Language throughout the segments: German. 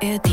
ARD.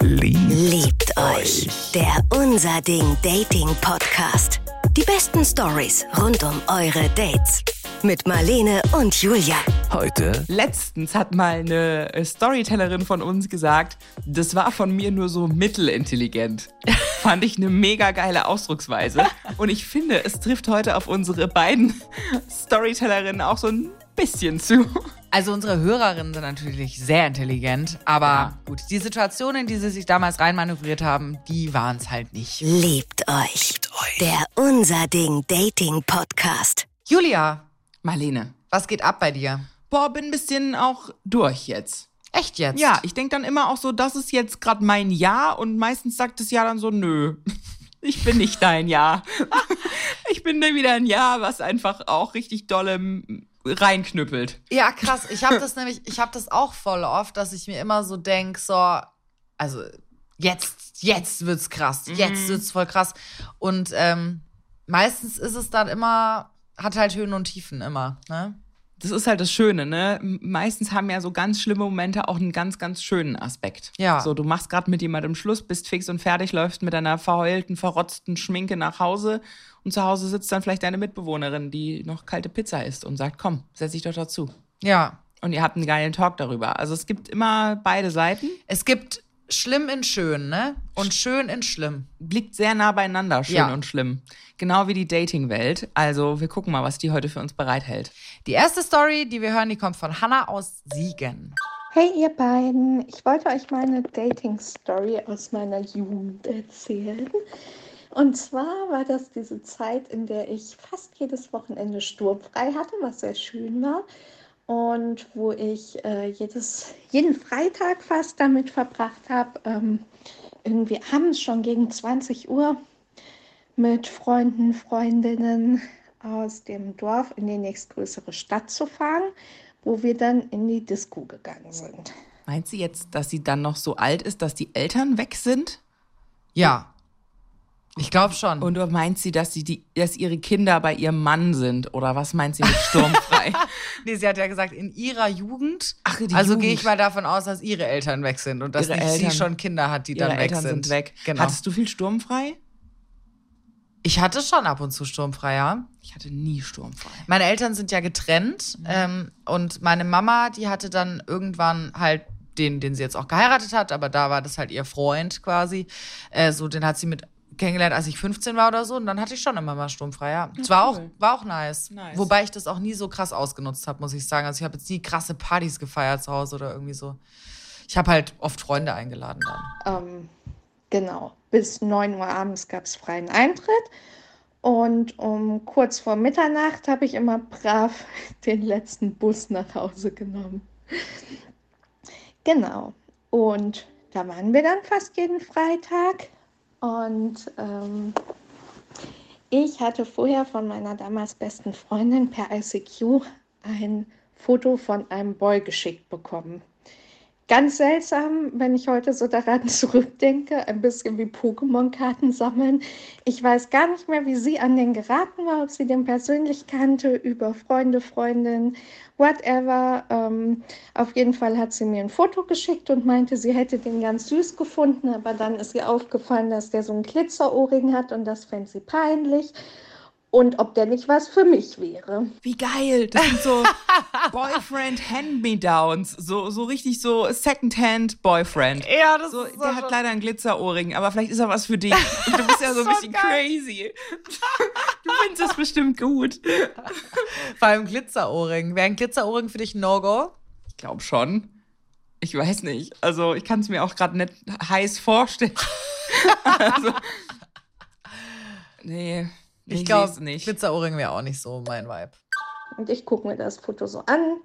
Liebt, Liebt euch. Der Unser Ding Dating Podcast. Die besten Stories rund um eure Dates. Mit Marlene und Julia. heute Letztens hat mal eine äh, Storytellerin von uns gesagt, das war von mir nur so mittelintelligent. Fand ich eine mega geile Ausdrucksweise. Und ich finde, es trifft heute auf unsere beiden Storytellerinnen auch so ein bisschen zu. Also unsere Hörerinnen sind natürlich sehr intelligent, aber Ja. gut, die Situationen, in die sie sich damals reinmanövriert haben, die waren es halt nicht. Liebt euch. Der Unser Ding Dating Podcast. Julia, Marlene. was geht ab bei dir? Boah, bin ein bisschen auch durch jetzt. Echt jetzt? Ja, ich denke dann immer auch so, das ist jetzt gerade mein Jahr und meistens sagt das Jahr dann so, nö. Ich bin nicht dein Jahr. Ich bin dann wieder ein Jahr, was einfach auch richtig dolle reinknüppelt. Ja, krass. Ich habe das nämlich, ich habe das auch voll oft, dass ich mir immer so denk, so, also jetzt, jetzt wird's krass, jetzt wird's voll krass. Und ähm, meistens ist es dann immer, hat halt Höhen und Tiefen immer, ne? Das ist halt das Schöne, ne? Meistens haben ja so ganz schlimme Momente auch einen ganz, ganz schönen Aspekt. Ja. So, du machst gerade mit jemandem Schluss, bist fix und fertig, läufst mit deiner verheulten, verrotzten Schminke nach Hause und zu Hause sitzt dann vielleicht deine Mitbewohnerin, die noch kalte Pizza isst und sagt, komm, setz dich doch dazu. Ja. Und ihr habt einen geilen Talk darüber. Also es gibt immer beide Seiten. Es gibt schlimm in schön, ne? Und schön in schlimm. Liegt sehr nah beieinander, schön Ja. und schlimm. Genau wie die Dating-Welt. Also wir gucken mal, was die heute für uns bereithält. Die erste Story, die wir hören, die kommt von Hannah aus Siegen. Hey ihr beiden, ich wollte euch meine Dating-Story aus meiner Jugend erzählen. Und zwar war das diese Zeit, in der ich fast jedes Wochenende sturmfrei hatte, was sehr schön war. Und wo ich äh, jedes, jeden Freitag fast damit verbracht habe, ähm, irgendwie abends schon gegen 20 Uhr mit Freunden, Freundinnen aus dem Dorf in die nächstgrößere Stadt zu fahren, wo wir dann in die Disco gegangen sind. Meint sie jetzt, dass sie dann noch so alt ist, dass die Eltern weg sind? Ja. Ich glaube schon. Und oder meint sie, dass, sie die, dass ihre Kinder bei ihrem Mann sind? Oder was meint sie mit sturmfrei? nee, sie hat ja gesagt, in ihrer Jugend. Ach, die also gehe ich mal davon aus, dass ihre Eltern weg sind und dass nicht Eltern- sie schon Kinder hat, die dann weg Eltern sind. sind weg. Genau. Hattest du viel sturmfrei? ich hatte schon ab und zu sturmfrei, ja. Ich hatte nie sturmfrei. Meine Eltern sind ja getrennt ähm, und meine Mama, die hatte dann irgendwann halt den, den sie jetzt auch geheiratet hat, aber da war das halt ihr Freund quasi. Äh, so, den hat sie mit kennengelernt, als ich 15 war oder so. Und dann hatte ich schon immer mal sturmfrei, ja. Es war auch, cool. war auch nice. Nice. Wobei ich das auch nie so krass ausgenutzt habe, muss ich sagen. Also ich habe jetzt nie krasse Partys gefeiert zu Hause oder irgendwie so. Ich habe halt oft Freunde eingeladen dann. Ähm, genau, bis 9 Uhr abends gab es freien Eintritt. Und um kurz vor Mitternacht habe ich immer brav den letzten Bus nach Hause genommen. Genau. Und da waren wir dann fast jeden Freitag. Und ähm, ich hatte vorher von meiner damals besten Freundin per ICQ ein Foto von einem Boy geschickt bekommen. Ganz seltsam, wenn ich heute so daran zurückdenke, ein bisschen wie Pokémon-Karten sammeln. Ich weiß gar nicht mehr, wie sie an den geraten war, ob sie den persönlich kannte, über Freunde, Freundin, whatever. Ähm, auf jeden Fall hat sie mir ein Foto geschickt und meinte, sie hätte den ganz süß gefunden, aber dann ist ihr aufgefallen, dass der so ein Glitzerohrring hat und das fände sie peinlich. Und ob der nicht was für mich wäre. Wie geil. Das sind so Boyfriend-Hand-Me-Downs. So, so richtig so Second-Hand-Boyfriend. Ja, das So, der hat leider ein Glitzerohrring, aber vielleicht ist er was für dich. Und du bist ja so ein So bisschen geil. crazy. Du findest das bestimmt gut. Vor allem Glitzerohrring. Wäre ein Glitzerohrring für dich ein No-Go? Ich glaube schon. Ich weiß nicht. Also ich kann es mir auch gerade nicht heiß vorstellen. also, nee, Ich glaube, nicht. Glitzerohrring wäre auch nicht so mein Vibe. Und ich gucke mir das Foto so an.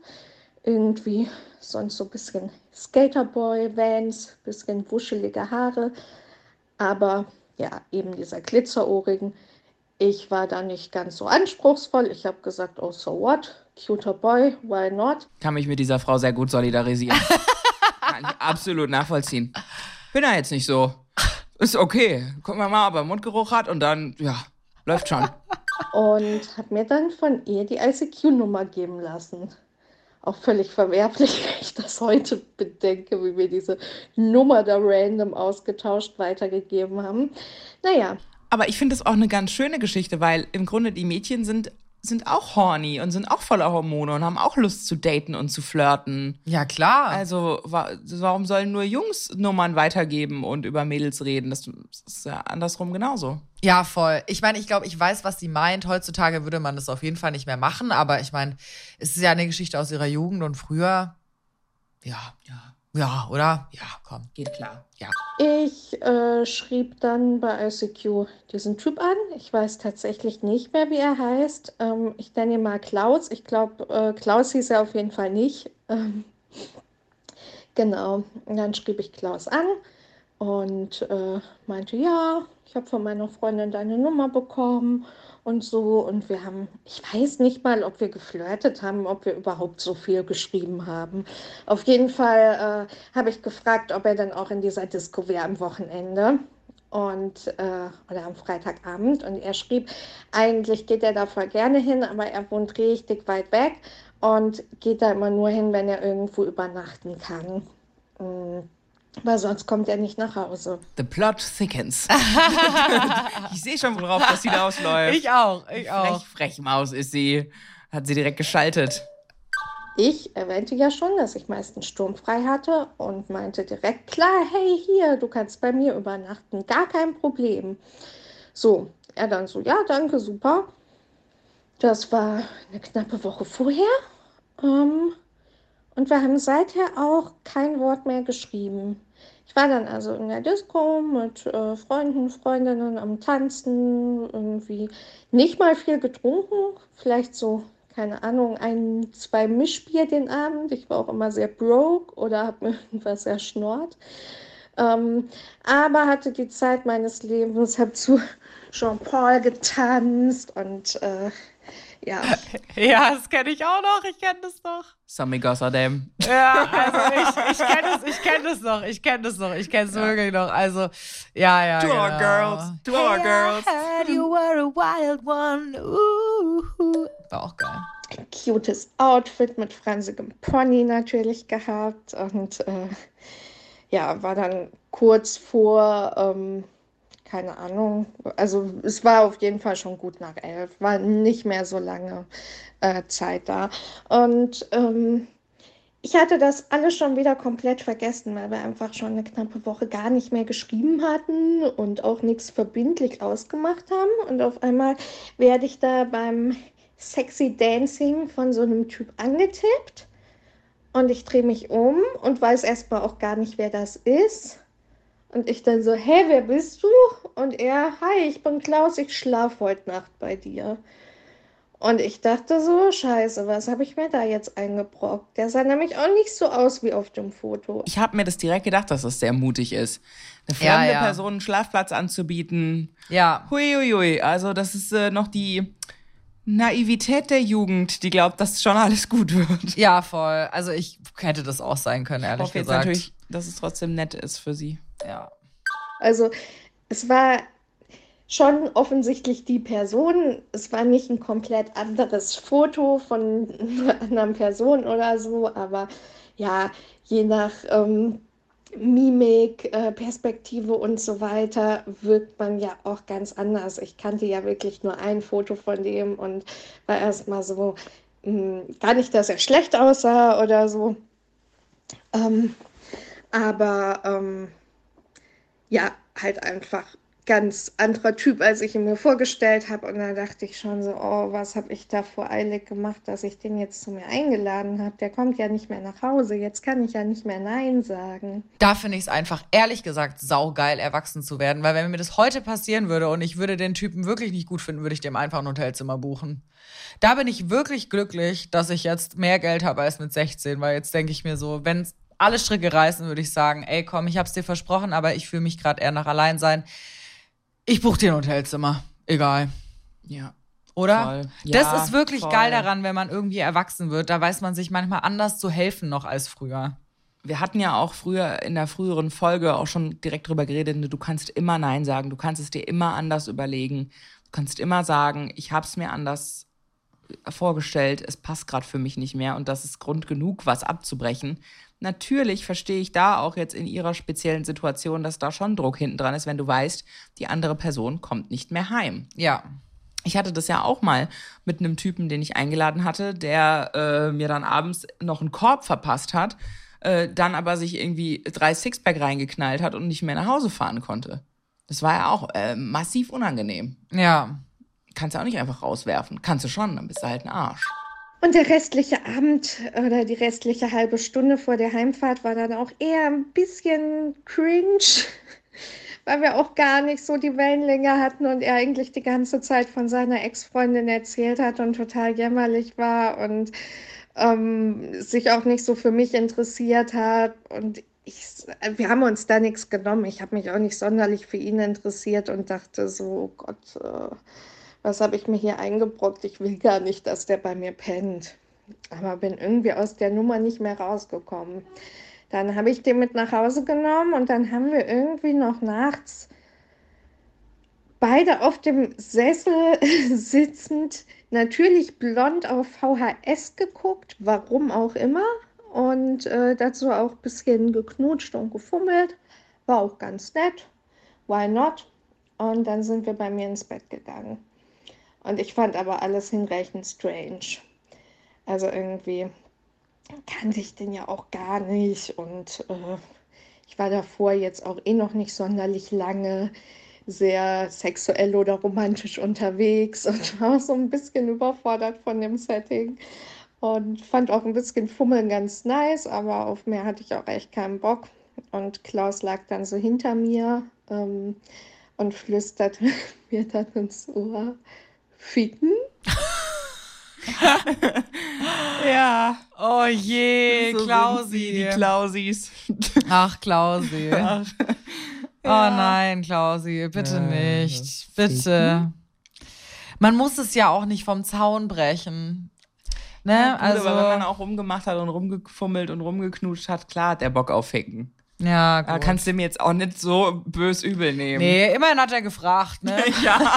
Irgendwie sonst so ein bisschen Skaterboy, Vans, bisschen wuschelige Haare. Aber ja, eben dieser Glitzerohrring. Ich war da nicht ganz so anspruchsvoll. Ich habe gesagt, oh, so what? Cuter Boy, why not? Kann mich mit dieser Frau sehr gut solidarisieren. Kann ich absolut nachvollziehen. Bin da jetzt nicht so. Ist okay. Gucken wir mal, ob er Mundgeruch hat und dann, ja, läuft schon. Und habe mir dann von ihr die ICQ-Nummer geben lassen. auch völlig verwerflich, wenn ich das heute bedenke, wie wir diese Nummer da random ausgetauscht weitergegeben haben. Naja. Aber ich finde das auch eine ganz schöne Geschichte, weil im Grunde die Mädchen sind sind auch horny und sind auch voller Hormone und haben auch Lust zu daten und zu flirten. Ja, klar. Also wa warum sollen nur Jungs Nummern weitergeben und über Mädels reden? Das ist ja andersrum genauso. Ja, voll. Ich meine, ich glaube, ich weiß, was sie meint. Heutzutage würde man das auf jeden Fall nicht mehr machen, aber ich meine, es ist ja eine Geschichte aus ihrer Jugend und früher. Ja, ja. Ja, oder? Ja, komm. Geht klar. Ja. Ich äh, schrieb dann bei ICQ diesen Typ an. Ich weiß tatsächlich nicht mehr, wie er heißt. Ähm, ich nenne ihn mal Klaus. Ich glaube, äh, Klaus hieß er auf jeden Fall nicht. Ähm, genau. Und dann schrieb ich Klaus an und äh, meinte, ja, ich habe von meiner Freundin deine Nummer bekommen und so. Und wir haben, ich weiß nicht mal, ob wir geflirtet haben, ob wir überhaupt so viel geschrieben haben. Auf jeden Fall äh, habe ich gefragt, ob er dann auch in dieser Disco wäre am Wochenende und äh, oder am Freitagabend und er schrieb, eigentlich geht er da voll gerne hin, aber er wohnt richtig weit weg und geht da immer nur hin, wenn er irgendwo übernachten kann. Mhm. Weil sonst kommt er nicht nach Hause. The plot thickens. ich sehe schon, worauf das hinausläuft. Ich auch, ich auch. Frech, Frechmaus ist sie. Hat sie direkt geschaltet. Ich erwähnte ja schon, dass ich meistens sturmfrei hatte und meinte direkt, klar, hey, hier, du kannst bei mir übernachten, gar kein Problem. So, er dann so, ja, danke, super. Das war eine knappe Woche vorher. Ähm, und wir haben seither auch kein Wort mehr geschrieben. Ich war dann also in der Disco mit äh, Freunden, Freundinnen am Tanzen, irgendwie nicht mal viel getrunken, vielleicht so, keine Ahnung, ein, zwei Mischbier den Abend. Ich war auch immer sehr broke oder habe mir irgendwas erschnort. Ähm, aber hatte die Zeit meines Lebens, habe zu Jean-Paul getanzt und äh, ja. Ja, das kenne ich auch noch. Ich kenne das noch. Sammy Gossadam. Ja, also ich, ich kenne das, ich kenne das noch. Ich kenne das noch. Ich kenne es ja. wirklich noch. Also, ja, ja. To genau. our girls. To hey, our girls. I heard you were a wild one. Ooh. War auch geil. Ein cutes Outfit mit fransigem Pony natürlich gehabt. Und äh, ja, war dann kurz vor. Ähm, keine Ahnung. Also es war auf jeden Fall schon gut nach elf, war nicht mehr so lange äh, Zeit da. Und ähm, ich hatte das alles schon wieder komplett vergessen, weil wir einfach schon eine knappe Woche gar nicht mehr geschrieben hatten und auch nichts verbindlich ausgemacht haben. Und auf einmal werde ich da beim Sexy Dancing von so einem Typ angetippt. Und ich drehe mich um und weiß erstmal auch gar nicht, wer das ist. Und ich dann so, hä, wer bist du? Und er, hi, ich bin Klaus, ich schlafe heute Nacht bei dir. Und ich dachte so, scheiße, was habe ich mir da jetzt eingebrockt? Der sah nämlich auch nicht so aus wie auf dem Foto. Ich habe mir das direkt gedacht, dass das sehr mutig ist. Eine fremde ja, ja. Person einen Schlafplatz anzubieten. Ja. Huiuiui. Also das ist äh, noch die Naivität der Jugend, die glaubt, dass schon alles gut wird. Ja, voll. Also ich hätte das auch sein können, ehrlich ich hoffe gesagt. Jetzt natürlich, dass es trotzdem nett ist für sie. Ja. Also es war schon offensichtlich die Person. Es war nicht ein komplett anderes Foto von einer anderen Person oder so, aber ja, je nach ähm, Mimik, äh, Perspektive und so weiter wirkt man ja auch ganz anders. Ich kannte ja wirklich nur ein Foto von dem und war erstmal so, mh, hm, gar nicht, dass er schlecht aussah oder so. Ähm, aber ähm, ja, halt einfach ganz anderer Typ, als ich ihn mir vorgestellt habe. Und da dachte ich schon so, oh, was habe ich da voreilig gemacht, dass ich den jetzt zu mir eingeladen habe. Der kommt ja nicht mehr nach Hause. Jetzt kann ich ja nicht mehr Nein sagen. Da finde ich es einfach, ehrlich gesagt, saugeil, erwachsen zu werden. Weil wenn mir das heute passieren würde und ich würde den Typen wirklich nicht gut finden, würde ich dem einfach ein Hotelzimmer buchen. Da bin ich wirklich glücklich, dass ich jetzt mehr Geld habe als mit 16, weil jetzt denke ich mir so, wenn alle Stricke reißen, würde ich sagen, ey, komm, ich hab's dir versprochen, aber ich fühle mich gerade eher nach allein sein. Ich buche dir ein Hotelzimmer. Egal. Ja. Oder? Ja, das ist wirklich voll. geil daran, wenn man irgendwie erwachsen wird. Da weiß man sich manchmal anders zu helfen noch als früher. Wir hatten ja auch früher in der früheren Folge auch schon direkt drüber geredet, du kannst immer Nein sagen, du kannst es dir immer anders überlegen. Du kannst immer sagen, ich hab's mir anders vorgestellt, es passt gerade für mich nicht mehr und das ist Grund genug, was abzubrechen. Natürlich verstehe ich da auch jetzt in ihrer speziellen Situation, dass da schon Druck hinten dran ist, wenn du weißt, die andere Person kommt nicht mehr heim. Ja. Ich hatte das ja auch mal mit einem Typen, den ich eingeladen hatte, der äh, mir dann abends noch einen Korb verpasst hat, äh, dann aber sich irgendwie drei Sixpack reingeknallt hat und nicht mehr nach Hause fahren konnte. Das war ja auch äh, massiv unangenehm. Ja. Kannst du auch nicht einfach rauswerfen. Kannst du schon, dann bist du halt ein Arsch. Und der restliche Abend oder die restliche halbe Stunde vor der Heimfahrt war dann auch eher ein bisschen cringe, weil wir auch gar nicht so die Wellenlänge hatten und er eigentlich die ganze Zeit von seiner Ex-Freundin erzählt hat und total jämmerlich war und ähm, sich auch nicht so für mich interessiert hat. Und ich, wir haben uns da nichts genommen. Ich habe mich auch nicht sonderlich für ihn interessiert und dachte so, oh Gott, äh, was habe ich mir hier eingebrockt? Ich will gar nicht, dass der bei mir pennt. Aber bin irgendwie aus der Nummer nicht mehr rausgekommen. Dann habe ich den mit nach Hause genommen und dann haben wir irgendwie noch nachts beide auf dem Sessel sitzend, natürlich blond auf VHS geguckt, warum auch immer. Und äh, dazu auch ein bisschen geknutscht und gefummelt. War auch ganz nett. Why not? Und dann sind wir bei mir ins Bett gegangen. Und ich fand aber alles hinreichend strange. Also irgendwie kannte ich den ja auch gar nicht und äh, ich war davor jetzt auch eh noch nicht sonderlich lange sehr sexuell oder romantisch unterwegs und war so ein bisschen überfordert von dem Setting und fand auch ein bisschen Fummeln ganz nice, aber auf mehr hatte ich auch echt keinen Bock. Und Klaus lag dann so hinter mir ähm, und flüsterte mir dann ins Ohr, ficken. Ja. Oh je, So Klausi. die Klausis. Ach, Klausi. Ach, Oh nein, Klausi, bitte Äh, nicht. Bitte. Man muss es ja auch nicht vom Zaun brechen. Ne? Gut, also, aber wenn man auch rumgemacht hat und rumgefummelt und rumgeknutscht hat, klar hat der Bock auf Ficken. Ja, Da gut. kannst du mir jetzt auch nicht so bös übel nehmen. Nee, immerhin hat er gefragt, ne? Ja.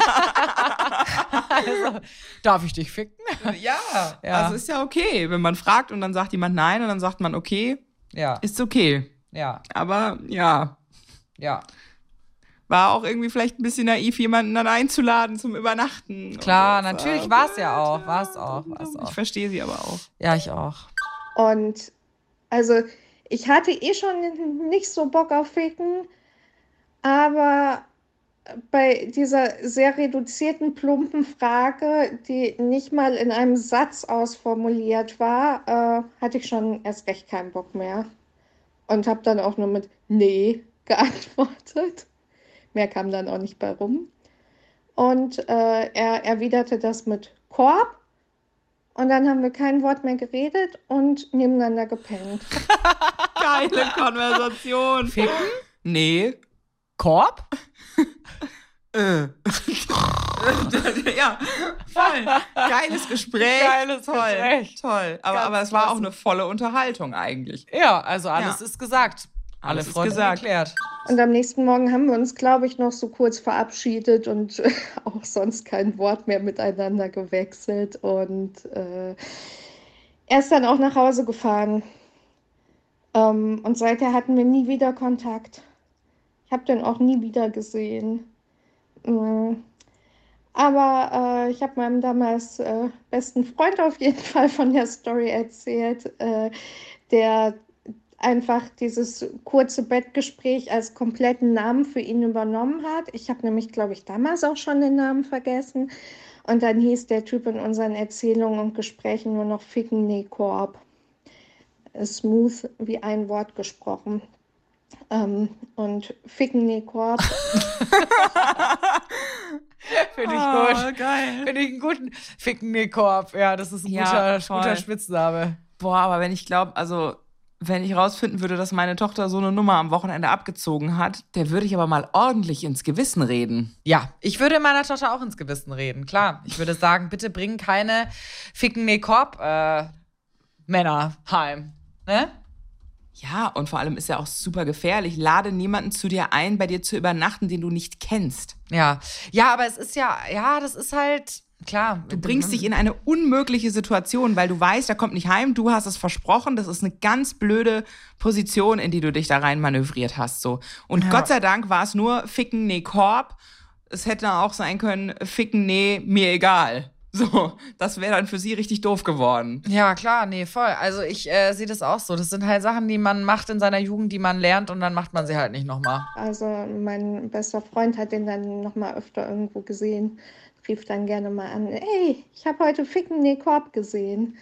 also, darf ich dich ficken? ja. Ja. Also ist ja okay, wenn man fragt und dann sagt jemand nein und dann sagt man okay, Ja, ist okay. ja, Aber ja, ja. war auch irgendwie vielleicht ein bisschen naiv, jemanden dann einzuladen zum Übernachten. Klar, so. natürlich war's ja auch, war's auch, war's auch. Ich verstehe sie aber auch. Ja, ich auch. Und also ich hatte eh schon nicht so Bock auf Ficken, aber bei dieser sehr reduzierten, plumpen Frage, die nicht mal in einem Satz ausformuliert war, äh, hatte ich schon erst recht keinen Bock mehr. Und habe dann auch nur mit Nee geantwortet. Mehr kam dann auch nicht bei rum. Und äh, er erwiderte das mit Korb. Und dann haben wir kein Wort mehr geredet und nebeneinander gepennt. Geile Konversation. Ficken? Nee. Korb? Äh. ja, voll. Geiles Gespräch. Geiles toll, Gespräch. Toll. Aber, Ganz aber es war auch eine volle Unterhaltung eigentlich. Ja, also alles Ja. ist gesagt. Alle Alles ist Fronten gesagt. geklärt. Und am nächsten Morgen haben wir uns, glaube ich, noch so kurz verabschiedet und auch sonst kein Wort mehr miteinander gewechselt. Und äh, er ist dann auch nach Hause gefahren. Ähm, und seither hatten wir nie wieder Kontakt. Ich habe den auch nie wieder gesehen. Mm. Aber äh, ich habe meinem damals äh, besten Freund auf jeden Fall von der Story erzählt, äh, der einfach dieses kurze Bettgespräch als kompletten Namen für ihn übernommen hat. Ich habe nämlich, glaube ich, damals auch schon den Namen vergessen. Und dann hieß der Typ in unseren Erzählungen und Gesprächen nur noch Ficken Nee Korb. Smooth wie ein Wort gesprochen. Ähm, und Ficken Nee Korb Finde ich Ah, gut. geil. Finde ich einen guten Ficken nee, Korb. Ja, das ist ein Ja, guter, voll. guter Spitzname. Boah, aber wenn ich glaube, also wenn ich rausfinden würde, dass meine Tochter so eine Nummer am Wochenende abgezogen hat, der würde ich aber mal ordentlich ins Gewissen reden. Ja, ich würde meiner Tochter auch ins Gewissen reden, klar. Ich würde sagen, bitte bring keine Ficken nee, Korb äh, Männer heim. Ne? Ja, und vor allem ist ja auch super gefährlich. Lade niemanden zu dir ein, bei dir zu übernachten, den du nicht kennst. Ja. Ja, aber es ist ja, ja, das ist halt, klar. Du bringst dich in eine unmögliche Situation, weil du weißt, er kommt nicht heim, du hast es versprochen, das ist eine ganz blöde Position, in die du dich da rein manövriert hast, so. Und Ja. Gott sei Dank war es nur ficken, nee, Korb. Es hätte auch sein können, ficken, nee, mir egal. So, das wäre dann für sie richtig doof geworden. Ja, klar, nee, voll. Also ich äh, sehe das auch so. Das sind halt Sachen, die man macht in seiner Jugend, die man lernt und dann macht man sie halt nicht nochmal. Also mein bester Freund hat den dann noch mal öfter irgendwo gesehen, rief dann gerne mal an, hey, ich habe heute Ficken nee Korb gesehen.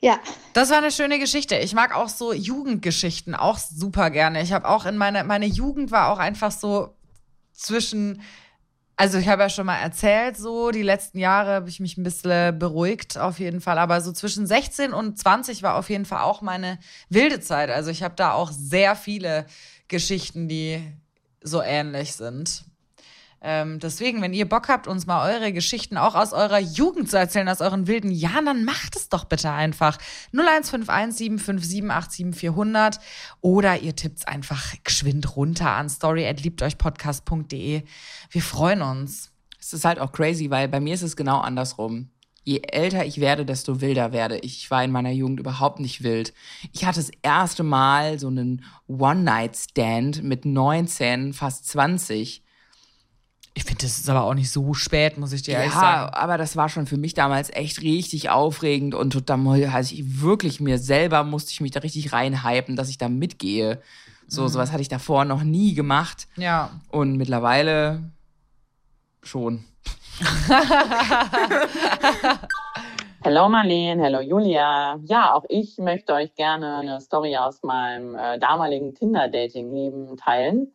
Ja, Das war eine schöne Geschichte. Ich mag auch so Jugendgeschichten auch super gerne. Ich habe auch in meine, meine Jugend war auch einfach so zwischen, also ich habe ja schon mal erzählt, so die letzten Jahre habe ich mich ein bisschen beruhigt auf jeden Fall. Aber so zwischen 16 und 20 war auf jeden Fall auch meine wilde Zeit. Also ich habe da auch sehr viele Geschichten, die so ähnlich sind. Ähm, deswegen, wenn ihr Bock habt, uns mal eure Geschichten auch aus eurer Jugend zu erzählen, aus euren wilden Jahren, dann macht es doch bitte einfach. 0151 757 87400 oder ihr tippt's einfach geschwind runter an story@liebteuchpodcast.de. Wir freuen uns. Es ist halt auch crazy, weil bei mir ist es genau andersrum. Je älter ich werde, desto wilder werde ich. Ich war in meiner Jugend überhaupt nicht wild. Ich hatte das erste Mal so einen One-Night-Stand mit 19, fast 20. Ich finde, das ist aber auch nicht so spät, muss ich dir ehrlich Ja, sagen. aber das war schon für mich damals echt richtig aufregend und total, also ich wirklich mir selber musste ich mich da richtig reinhypen, dass ich da mitgehe. So, sowas hatte ich davor noch nie gemacht. Ja. Und mittlerweile schon. Hallo Marlene, hallo Julia. Ja, auch ich möchte euch gerne eine Story aus meinem äh, damaligen Tinder-Dating-Leben teilen.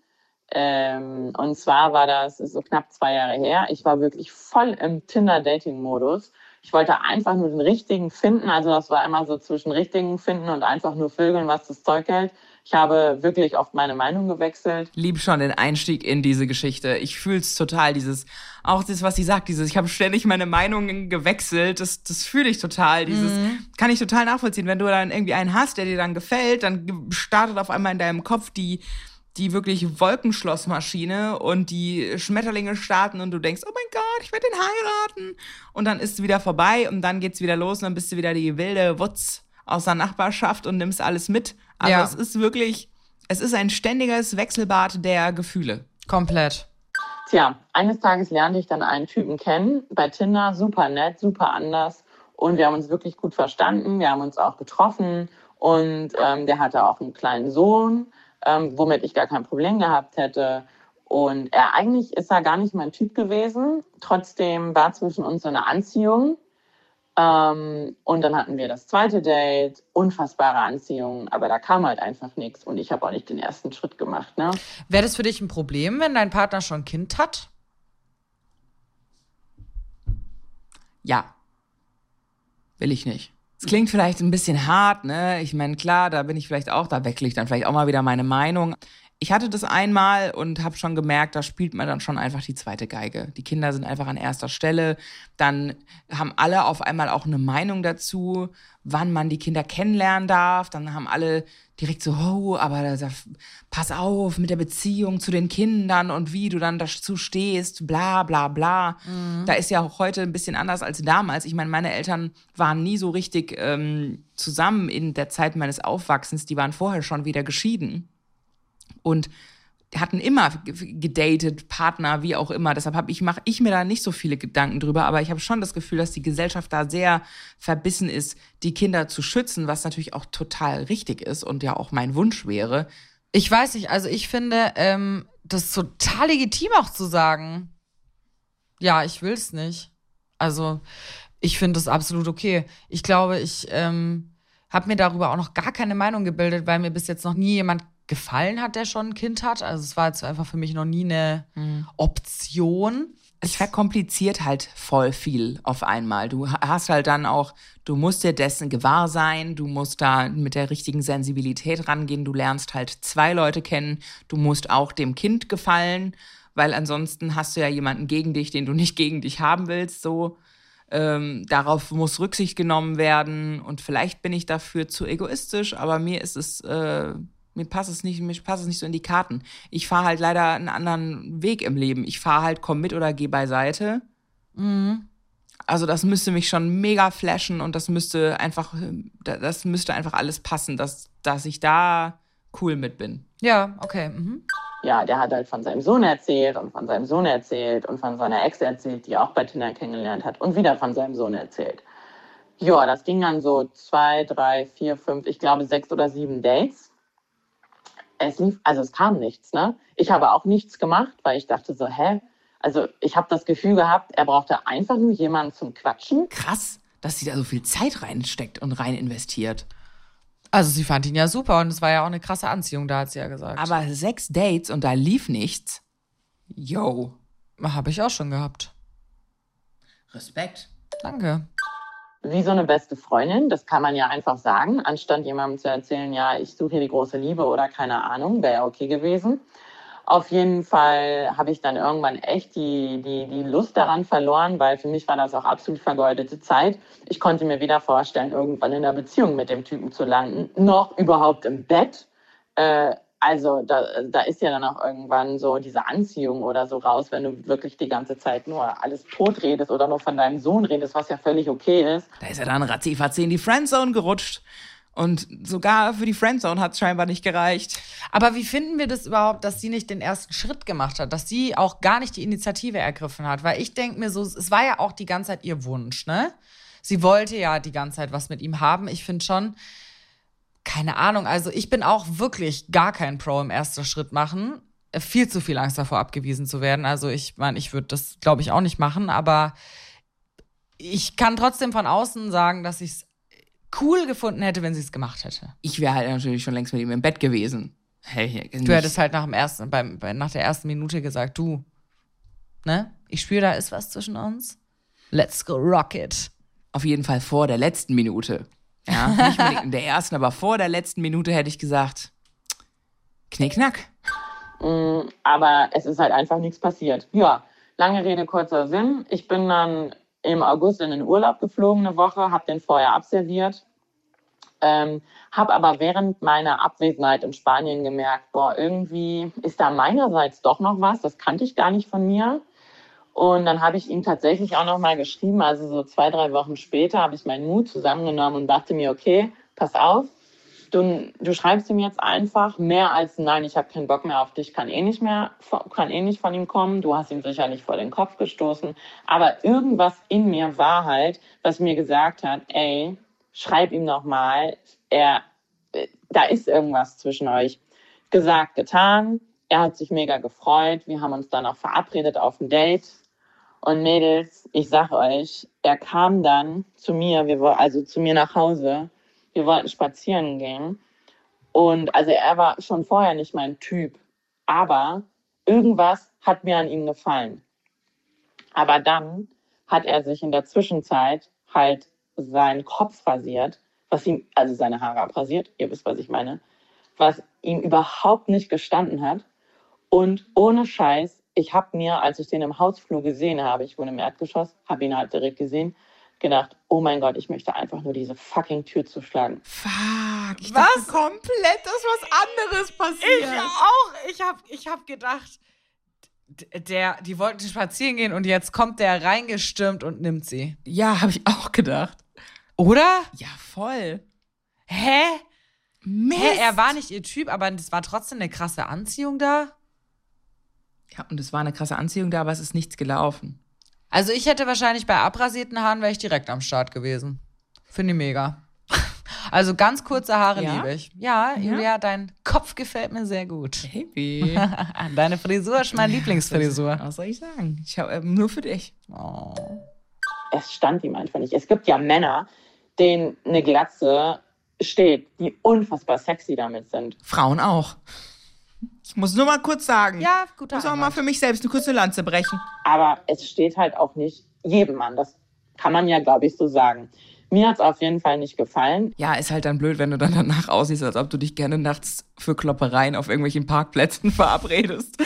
Ähm, und zwar war das so knapp zwei Jahre her. Ich war wirklich voll im Tinder-Dating-Modus. Ich wollte einfach nur den richtigen finden. Also das war immer so zwischen richtigen finden und einfach nur vögeln, was das Zeug hält. Ich habe wirklich oft meine Meinung gewechselt. lieb schon den Einstieg in diese Geschichte. Ich fühl's total, dieses, auch das, was sie sagt, dieses, ich habe ständig meine Meinungen gewechselt, das, das fühle ich total, dieses, kann ich total nachvollziehen. Wenn du dann irgendwie einen hast, der dir dann gefällt, dann startet auf einmal in deinem Kopf die, die wirklich Wolkenschlossmaschine und die Schmetterlinge starten und du denkst, oh mein Gott, ich werde den heiraten. Und dann ist es wieder vorbei und dann geht's wieder los und dann bist du wieder die wilde Wutz aus der Nachbarschaft und nimmst alles mit. Aber Ja. es ist wirklich, es ist ein ständiges Wechselbad der Gefühle. Komplett. Tja, eines Tages lernte ich dann einen Typen kennen bei Tinder, super nett, super anders. Und wir haben uns wirklich gut verstanden. Wir haben uns auch getroffen. Und ähm, der hatte auch einen kleinen Sohn, ähm, womit ich gar kein Problem gehabt hätte. Und er eigentlich ist er gar nicht mein Typ gewesen. Trotzdem war zwischen uns so eine Anziehung. Ähm, und dann hatten wir das zweite Date, unfassbare Anziehung, aber da kam halt einfach nichts. Und ich habe auch nicht den ersten Schritt gemacht. Ne? Wäre das für dich ein Problem, wenn dein Partner schon ein Kind hat? Ja. Will ich nicht. Es klingt vielleicht ein bisschen hart, ne? Ich meine, klar, da bin ich vielleicht auch, da wechsle ich dann vielleicht auch mal wieder meine Meinung. Ich hatte das einmal und habe schon gemerkt, da spielt man dann schon einfach die zweite Geige. Die Kinder sind einfach an erster Stelle. Dann haben alle auf einmal auch eine Meinung dazu, wann man die Kinder kennenlernen darf. Dann haben alle direkt so, oh, aber da, pass auf mit der Beziehung zu den Kindern und wie du dann dazu stehst, bla bla bla. Da ist ja auch heute ein bisschen anders als damals. Ich meine, meine Eltern waren nie so richtig ähm, zusammen in der Zeit meines Aufwachsens. Die waren vorher schon wieder geschieden und hatten immer gedatet, Partner, wie auch immer. Deshalb habe ich mache ich mir da nicht so viele Gedanken drüber, aber ich habe schon das Gefühl, dass die Gesellschaft da sehr verbissen ist, die Kinder zu schützen, was natürlich auch total richtig ist und ja auch mein Wunsch wäre. Ich weiß nicht, also ich finde, ähm, das total legitim auch zu sagen, ja, ich will es nicht. Also ich finde das absolut okay. Ich glaube, ich ähm, habe mir darüber auch noch gar keine Meinung gebildet, weil mir bis jetzt noch nie jemand gefallen hat, der schon ein Kind hat. Also es war jetzt einfach für mich noch nie eine Option. Es verkompliziert halt voll viel auf einmal. Du ha- hast halt dann auch, du musst dir dessen gewahr sein, du musst da mit der richtigen Sensibilität rangehen, du lernst halt zwei Leute kennen, du musst auch dem Kind gefallen, weil ansonsten hast du ja jemanden gegen dich, den du nicht gegen dich haben willst, so. Ähm, darauf muss Rücksicht genommen werden und vielleicht bin ich dafür zu egoistisch, aber mir ist es, äh, mir passt es nicht, mir passt es nicht so in die Karten. Ich fahre halt leider einen anderen Weg im Leben. Ich fahre halt, komm mit oder geh beiseite. Also das müsste mich schon mega flashen und das müsste einfach, das müsste einfach alles passen, dass, dass ich da cool mit bin. Ja, okay. Mhm. Ja, der hat halt von seinem Sohn erzählt und von seinem Sohn erzählt und von seiner Ex erzählt, die er auch bei Tinder kennengelernt hat und wieder von seinem Sohn erzählt. Ja, das ging dann so zwei, drei, vier, fünf, ich glaube sechs oder sieben Dates. Es lief, also es kam nichts, ne? Ich habe auch nichts gemacht, weil ich dachte so, hä? Also ich habe das Gefühl gehabt, er brauchte einfach nur jemanden zum Quatschen. Krass, dass sie da so viel Zeit reinsteckt und rein investiert. Also sie fand ihn ja super und es war ja auch eine krasse Anziehung, da hat sie ja gesagt. Aber sechs Dates und da lief nichts. Yo. habe ich auch schon gehabt. Respekt. Danke. Wie so eine beste Freundin, das kann man ja einfach sagen, anstatt jemandem zu erzählen, ja, ich suche hier die große Liebe oder keine Ahnung, wäre ja okay gewesen. Auf jeden Fall habe ich dann irgendwann echt die, die, die Lust daran verloren, weil für mich war das auch absolut vergeudete Zeit. Ich konnte mir weder vorstellen, irgendwann in einer Beziehung mit dem Typen zu landen, noch überhaupt im Bett. Äh, also da, da ist ja dann auch irgendwann so diese Anziehung oder so raus, wenn du wirklich die ganze Zeit nur alles tot redest oder nur von deinem Sohn redest, was ja völlig okay ist. Da ist er dann ratzifatzi in die Friendzone gerutscht. Und sogar für die Friendzone hat es scheinbar nicht gereicht. Aber wie finden wir das überhaupt, dass sie nicht den ersten Schritt gemacht hat, dass sie auch gar nicht die Initiative ergriffen hat? Weil ich denke mir so, es war ja auch die ganze Zeit ihr Wunsch, ne? Sie wollte ja die ganze Zeit was mit ihm haben. Ich finde schon, keine Ahnung, also ich bin auch wirklich gar kein Pro im ersten Schritt machen. Viel zu viel Angst davor, abgewiesen zu werden. Also ich meine, ich würde das, glaube ich, auch nicht machen, aber ich kann trotzdem von außen sagen, dass ich es cool gefunden hätte, wenn sie es gemacht hätte. Ich wäre halt natürlich schon längst mit ihm im Bett gewesen. Hey, du hättest halt nach dem ersten, beim, bei, nach der ersten Minute gesagt, du, ne? Ich spüre, da ist was zwischen uns. Let's go rock it. Auf jeden Fall vor der letzten Minute. Ja, nicht unbedingt in der ersten, aber vor der letzten Minute hätte ich gesagt, knickknack. Mm, aber es ist halt einfach nichts passiert. Ja, lange Rede, kurzer Sinn. Ich bin dann im August in den Urlaub geflogen, eine Woche, habe den vorher abserviert, ähm, habe aber während meiner Abwesenheit in Spanien gemerkt, boah, irgendwie ist da meinerseits doch noch was, das kannte ich gar nicht von mir. Und dann habe ich ihm tatsächlich auch noch mal geschrieben, also so zwei, drei Wochen später habe ich meinen Mut zusammengenommen und dachte mir, okay, pass auf, du, du schreibst ihm jetzt einfach mehr als nein, ich habe keinen Bock mehr auf dich, kann eh nicht mehr, kann eh nicht von ihm kommen. Du hast ihn sicherlich vor den Kopf gestoßen. Aber irgendwas in mir war halt, was mir gesagt hat, ey, schreib ihm noch mal, er, da ist irgendwas zwischen euch. Gesagt, getan. Er hat sich mega gefreut. Wir haben uns dann auch verabredet auf ein Date. Und Mädels, ich sag euch, er kam dann zu mir, wir, also zu mir nach Hause wir wollten spazieren gehen. Und also er war schon vorher nicht mein Typ. Aber irgendwas hat mir an ihm gefallen. Aber dann hat er sich in der Zwischenzeit halt seinen Kopf rasiert, was ihm, also seine Haare abrasiert, ihr wisst, was ich meine, was ihm überhaupt nicht gestanden hat. Und ohne Scheiß, ich habe mir, als ich den im Hausflur gesehen habe, ich wohne im Erdgeschoss, habe ihn halt direkt gesehen, gedacht, oh mein Gott, ich möchte einfach nur diese fucking Tür zuschlagen. Fuck, ich was? dachte komplett, dass was anderes passiert. Ich auch. Ich habe ich hab gedacht, der, die wollten spazieren gehen und jetzt kommt der reingestürmt und nimmt sie. Ja, habe ich auch gedacht. Oder? Ja, voll. Hä? Mist. Hä, er war nicht ihr Typ, aber es war trotzdem eine krasse Anziehung da. Ja, und es war eine krasse Anziehung da, aber es ist nichts gelaufen. Also ich hätte wahrscheinlich bei abrasierten Haaren wäre ich direkt am Start gewesen. Finde ich mega. Also ganz kurze Haare ja? liebe ich. Ja, ja, Julia, dein Kopf gefällt mir sehr gut. Baby. Deine Frisur ist meine Lieblingsfrisur. Was soll ich sagen? Ich habe äh, nur für dich. Oh. Es stand ihm einfach nicht. Es gibt ja Männer, denen eine Glatze steht, die unfassbar sexy damit sind. Frauen auch. Ich muss nur mal kurz sagen. Ja, gut. Muss auch mal für mich selbst eine kurze Lanze brechen. Aber es steht halt auch nicht jedem Mann. Das kann man ja, glaube ich, so sagen. Mir hat es auf jeden Fall nicht gefallen. Ja, ist halt dann blöd, wenn du dann danach aussiehst, als ob du dich gerne nachts für Kloppereien auf irgendwelchen Parkplätzen verabredest.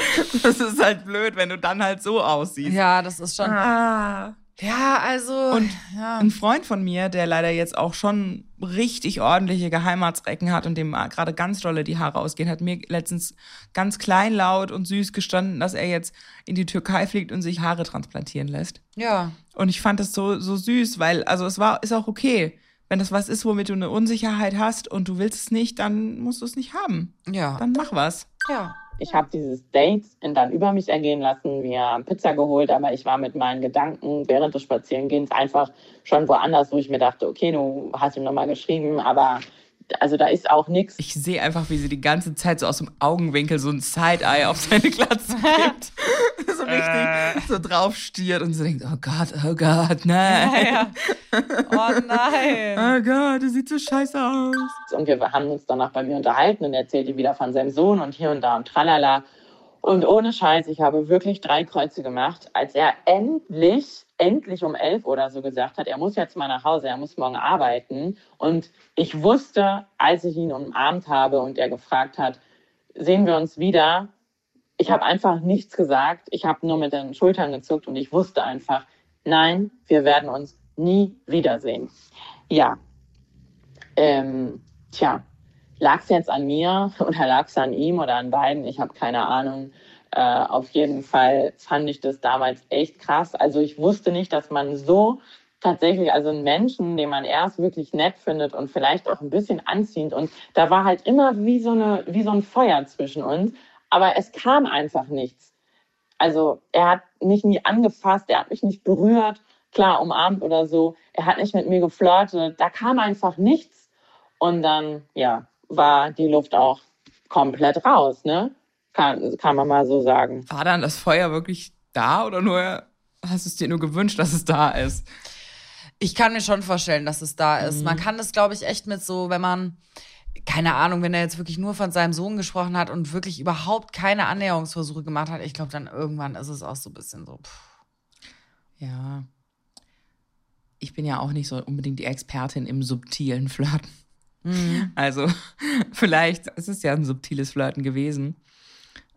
Das ist halt blöd, wenn du dann halt so aussiehst. Ja, das ist schon. Ah. Ja, also. Und ja. ein Freund von mir, der leider jetzt auch schon richtig ordentliche Geheimratsrecken hat und dem gerade ganz dolle die Haare ausgehen, hat mir letztens ganz kleinlaut und süß gestanden, dass er jetzt in die Türkei fliegt und sich Haare transplantieren lässt. ja. Und ich fand das so, so süß, weil, also es war, ist auch okay. Wenn das was ist, womit du eine Unsicherheit hast und du willst es nicht, dann musst du es nicht haben. Ja. Dann mach was. Ja. Ich habe dieses Date dann über mich ergehen lassen. Wir haben Pizza geholt, aber ich war mit meinen Gedanken während des Spazierengehens einfach schon woanders, wo ich mir dachte, okay, du hast ihm nochmal geschrieben, aber also da ist auch nichts. Ich sehe einfach, wie sie die ganze Zeit so aus dem Augenwinkel so ein Side-Eye auf seine Glatze gibt. so richtig so drauf stiert und so denkt, oh Gott, oh Gott, nein. Ja. Oh nein. Oh Gott, das sieht so scheiße aus. Und wir haben uns danach bei mir unterhalten und er erzählte wieder von seinem Sohn und hier und da und tralala. Und ohne Scheiß, ich habe wirklich drei Kreuze gemacht, als er endlich, endlich um elf oder so gesagt hat, er muss jetzt mal nach Hause, er muss morgen arbeiten. Und ich wusste, als ich ihn umarmt habe und er gefragt hat, sehen wir uns wieder? Ich habe einfach nichts gesagt. Ich habe nur mit den Schultern gezuckt und ich wusste einfach, nein, wir werden uns nie wiedersehen. Ja. Ähm, tja, lag es jetzt an mir oder lag es an ihm oder an beiden? Ich habe keine Ahnung. Äh, auf jeden Fall fand ich das damals echt krass. Also ich wusste nicht, dass man so tatsächlich, also einen Menschen, den man erst wirklich nett findet und vielleicht auch ein bisschen anziehend. Und da war halt immer wie so, eine, wie so ein Feuer zwischen uns. Aber es kam einfach nichts. Also er hat mich nie angefasst, er hat mich nicht berührt, klar umarmt oder so. Er hat nicht mit mir geflirtet. Da kam einfach nichts. Und dann, ja, war die Luft auch komplett raus, ne? Kann, kann man mal so sagen. War dann das Feuer wirklich da oder nur hast du es dir nur gewünscht, dass es da ist? Ich kann mir schon vorstellen, dass es da ist. Man kann das, glaube ich, echt mit so, wenn man, keine Ahnung, wenn er jetzt wirklich nur von seinem Sohn gesprochen hat und wirklich überhaupt keine Annäherungsversuche gemacht hat, ich glaube, dann irgendwann ist es auch so ein bisschen so. Pff. Ja. Ich bin ja auch nicht so unbedingt die Expertin im subtilen Flirten. Also, vielleicht ist es ja ein subtiles Flirten gewesen.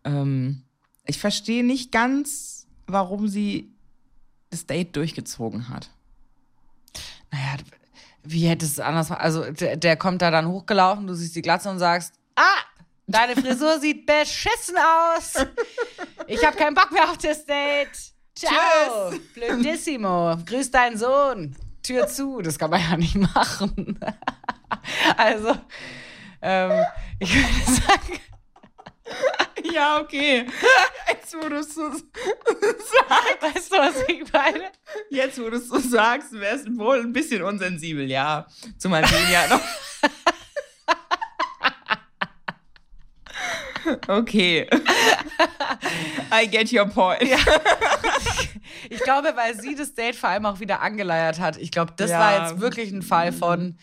Ähm, ich verstehe nicht ganz, warum sie das Date durchgezogen hat. Naja, wie hätte es anders machen? Also, der, der kommt da dann hochgelaufen, du siehst die Glatze und sagst, ah, deine Frisur sieht beschissen aus. Ich habe keinen Bock mehr auf das Date. Ciao. Blödissimo. Grüß deinen Sohn. Tür zu. Das kann man ja nicht machen. Also, ähm, ich würde sagen, Ja, okay. Jetzt, wo du es so sagst, weißt du, was ich meine? jetzt, wo du es so sagst, wäre es wohl ein bisschen unsensibel, ja. Zumal ihn ja noch. Okay. I get your point. Ich glaube, weil sie das Date vor allem auch wieder angeleiert hat. Ich glaube, das Ja. war jetzt wirklich ein Fall von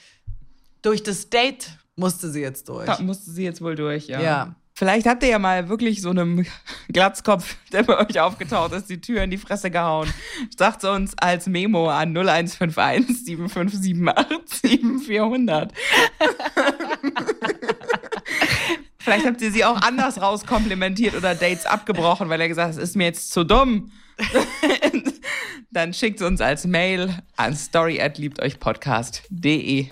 durch das Date musste sie jetzt durch. Da musste sie jetzt wohl durch, ja. Ja. Vielleicht habt ihr ja mal wirklich so einem Glatzkopf, der bei euch aufgetaucht ist, die Tür in die Fresse gehauen. Sagt uns als Memo an 0151 7578 7400. Vielleicht habt ihr sie auch anders rauskomplimentiert oder Dates abgebrochen, weil er gesagt hat, es ist mir jetzt zu dumm. Dann schickt uns als Mail an story@liebteuchpodcast.de.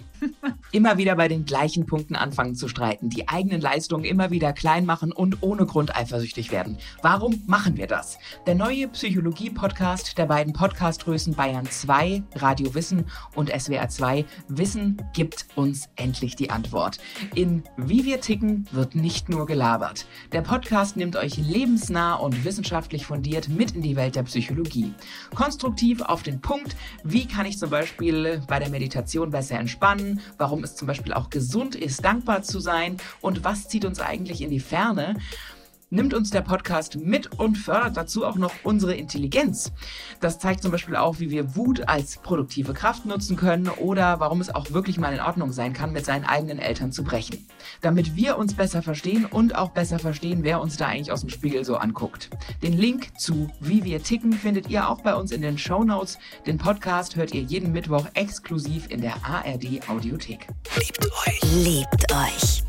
Immer wieder bei den gleichen Punkten anfangen zu streiten, die eigenen Leistungen immer wieder klein machen und ohne Grund eifersüchtig werden. Warum machen wir das? Der neue Psychologie-Podcast der beiden Podcastgrößen Bayern 2, Radio Wissen und SWR 2, Wissen gibt uns endlich die Antwort. In Wie wir ticken wird nicht nur gelabert. Der Podcast nimmt euch lebensnah und wissenschaftlich fundiert mit in die Welt der Psychologie. Konstruktiv auf den Punkt, wie kann ich zum Beispiel bei der Meditation besser entspannen, warum es zum Beispiel auch gesund ist, dankbar zu sein und was zieht uns eigentlich in die Ferne nimmt uns der Podcast mit und fördert dazu auch noch unsere Intelligenz. Das zeigt zum Beispiel auch, wie wir Wut als produktive Kraft nutzen können oder warum es auch wirklich mal in Ordnung sein kann, mit seinen eigenen Eltern zu brechen. Damit wir uns besser verstehen und auch besser verstehen, wer uns da eigentlich aus dem Spiegel so anguckt. Den Link zu Wie wir ticken findet ihr auch bei uns in den Show Notes. Den Podcast hört ihr jeden Mittwoch exklusiv in der ARD Audiothek. Liebt euch.